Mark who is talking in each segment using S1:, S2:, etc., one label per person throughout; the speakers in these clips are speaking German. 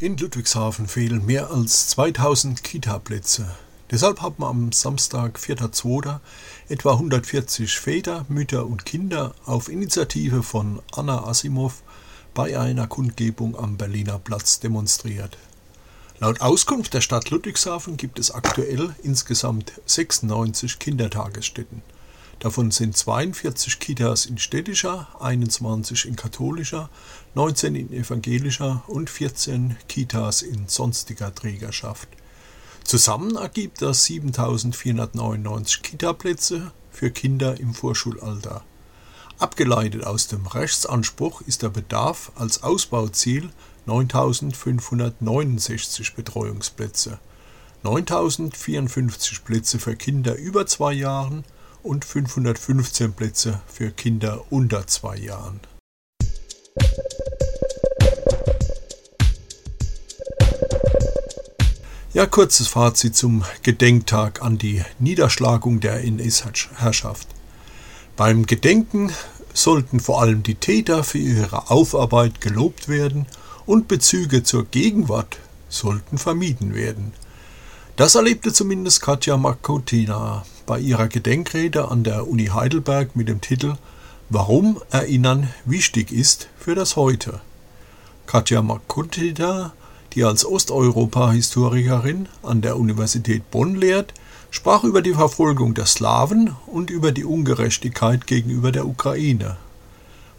S1: In Ludwigshafen fehlen mehr als 2000 Kita-Plätze. Deshalb haben am Samstag, 4.2., etwa 140 Väter, Mütter und Kinder auf Initiative von Anna Asimov bei einer Kundgebung am Berliner Platz demonstriert. Laut Auskunft der Stadt Ludwigshafen gibt es aktuell insgesamt 96 Kindertagesstätten. Davon sind 42 Kitas in städtischer, 21 in katholischer, 19 in evangelischer und 14 Kitas in sonstiger Trägerschaft. Zusammen ergibt das 7499 Kitaplätze für Kinder im Vorschulalter. Abgeleitet aus dem Rechtsanspruch ist der Bedarf als Ausbauziel 9569 Betreuungsplätze, 9054 Plätze für Kinder über zwei Jahren und 515 Plätze für Kinder unter zwei Jahren. Ja, kurzes Fazit zum Gedenktag an die Niederschlagung der NS-Herrschaft. Beim Gedenken sollten vor allem die Täter für ihre Aufarbeit gelobt werden und Bezüge zur Gegenwart sollten vermieden werden. Das erlebte zumindest Katja Makotina bei ihrer Gedenkrede an der Uni Heidelberg mit dem Titel Warum Erinnern wichtig ist für das Heute. Katja Makotina die als Osteuropa-Historikerin an der Universität Bonn lehrt, sprach über die Verfolgung der Slawen und über die Ungerechtigkeit gegenüber der Ukraine.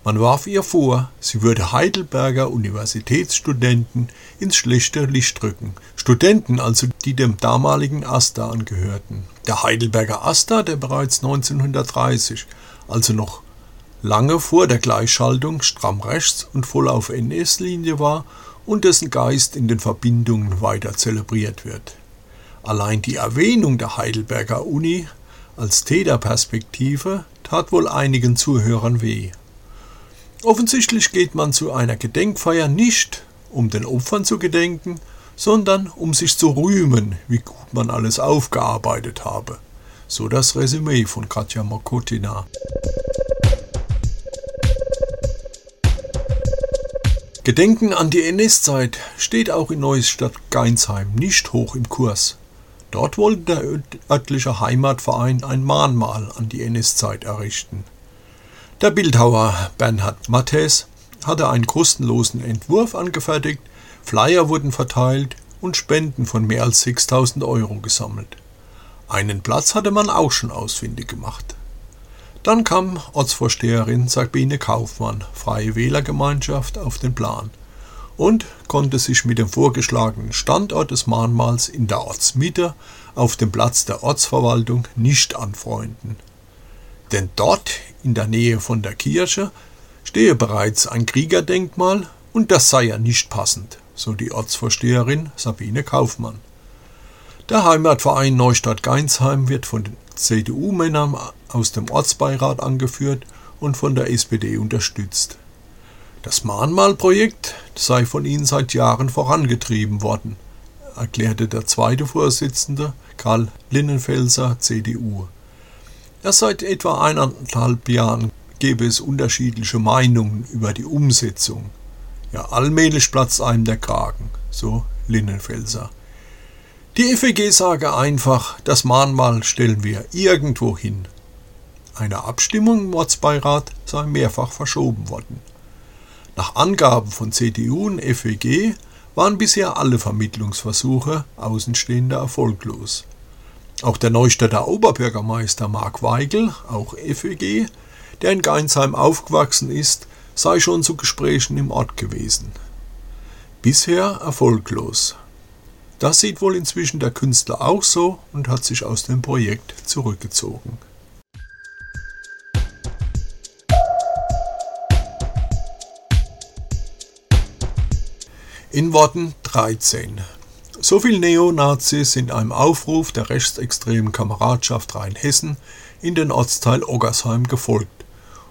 S1: Man warf ihr vor, sie würde Heidelberger Universitätsstudenten ins schlechte Licht rücken. Studenten also, die dem damaligen AStA angehörten. Der Heidelberger AStA, der bereits 1930, also noch lange vor der Gleichschaltung stramm rechts und voll auf NS-Linie war und dessen Geist in den Verbindungen weiter zelebriert wird. Allein die Erwähnung der Heidelberger Uni als Täterperspektive tat wohl einigen Zuhörern weh. Offensichtlich geht man zu einer Gedenkfeier nicht, um den Opfern zu gedenken, sondern um sich zu rühmen, wie gut man alles aufgearbeitet habe. So das Resümee von Katja Mokotina. Gedenken an die NS-Zeit steht auch in Neustadt-Geinsheim nicht hoch im Kurs. Dort wollte der örtliche Heimatverein ein Mahnmal an die NS-Zeit errichten. Der Bildhauer Bernhard Mattes hatte einen kostenlosen Entwurf angefertigt, Flyer wurden verteilt und Spenden von mehr als 6000 Euro gesammelt. Einen Platz hatte man auch schon ausfindig gemacht. Dann kam Ortsvorsteherin Sabine Kaufmann, Freie Wählergemeinschaft, auf den Plan und konnte sich mit dem vorgeschlagenen Standort des Mahnmals in der Ortsmitte auf dem Platz der Ortsverwaltung nicht anfreunden. Denn dort, in der Nähe von der Kirche, stehe bereits ein Kriegerdenkmal und das sei ja nicht passend, so die Ortsvorsteherin Sabine Kaufmann. Der Heimatverein Neustadt Geinsheim wird von den CDU-Männern aus dem Ortsbeirat angeführt und von der SPD unterstützt. Das Mahnmalprojekt sei von ihnen seit Jahren vorangetrieben worden, erklärte der zweite Vorsitzende Karl Linnenfelser, CDU. Erst seit etwa eineinhalb Jahren gäbe es unterschiedliche Meinungen über die Umsetzung. Ja, allmählich platzt einem der Kragen, so Linnenfelser. Die FEG sage einfach, das Mahnmal stellen wir irgendwo hin. Eine Abstimmung im Ortsbeirat sei mehrfach verschoben worden. Nach Angaben von CDU und FEG waren bisher alle Vermittlungsversuche Außenstehender erfolglos. Auch der Neustädter Oberbürgermeister Mark Weigel, auch FEG, der in Geinsheim aufgewachsen ist, sei schon zu Gesprächen im Ort gewesen. Bisher erfolglos. Das sieht wohl inzwischen der Künstler auch so und hat sich aus dem Projekt zurückgezogen. In Worten 13. So viel Neonazis sind einem Aufruf der rechtsextremen Kameradschaft Rheinhessen in den Ortsteil Oggersheim gefolgt,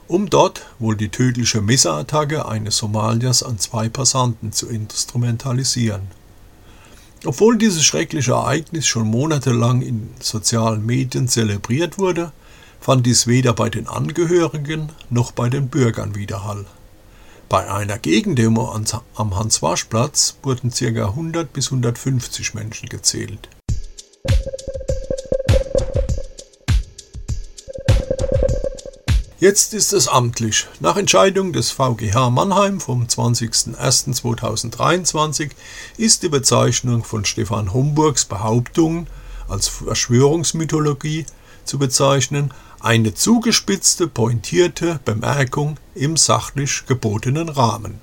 S1: um dort wohl die tödliche Messerattacke eines Somaliers an zwei Passanten zu instrumentalisieren. Obwohl dieses schreckliche Ereignis schon monatelang in sozialen Medien zelebriert wurde, fand dies weder bei den Angehörigen noch bei den Bürgern Widerhall. Bei einer Gegendemo am Hans-Wasch-Platz wurden ca. 100 bis 150 Menschen gezählt. Jetzt ist es amtlich. Nach Entscheidung des VGH Mannheim vom 20.01.2023 ist die Bezeichnung von Stefan Homburgs Behauptungen als Verschwörungsmythologie zu bezeichnen, eine zugespitzte, pointierte Bemerkung im sachlich gebotenen Rahmen.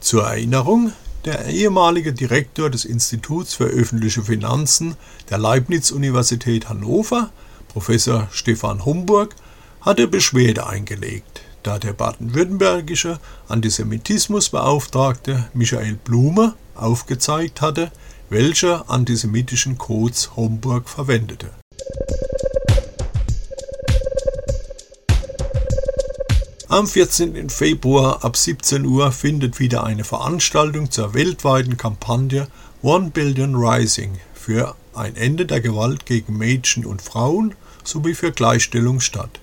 S1: Zur Erinnerung, der ehemalige Direktor des Instituts für öffentliche Finanzen der Leibniz-Universität Hannover, Professor Stefan Homburg, hatte Beschwerde eingelegt, da der baden-württembergische Antisemitismusbeauftragte Michael Blume aufgezeigt hatte, welche antisemitischen Codes Homburg verwendete. Am 14. Februar ab 17 Uhr findet wieder eine Veranstaltung zur weltweiten Kampagne One Billion Rising für ein Ende der Gewalt gegen Mädchen und Frauen sowie für Gleichstellung statt.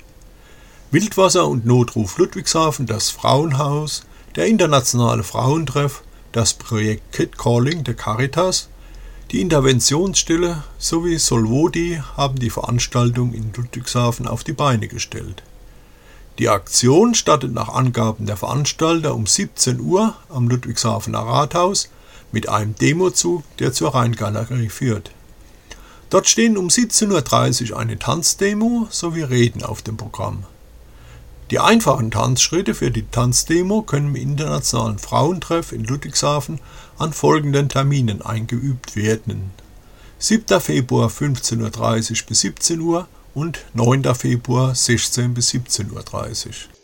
S1: Wildwasser und Notruf Ludwigshafen, das Frauenhaus, der Internationale Frauentreff, das Projekt Kid Calling der Caritas, die Interventionsstelle sowie Solvodi haben die Veranstaltung in Ludwigshafen auf die Beine gestellt. Die Aktion startet nach Angaben der Veranstalter um 17 Uhr am Ludwigshafener Rathaus mit einem Demozug, der zur Rheingalerie führt. Dort stehen um 17.30 Uhr eine Tanzdemo sowie Reden auf dem Programm. Die einfachen Tanzschritte für die Tanzdemo können im Internationalen Frauentreff in Ludwigshafen an folgenden Terminen eingeübt werden: 7. Februar 15.30 Uhr bis 17 Uhr und 9. Februar 16 bis 17.30 Uhr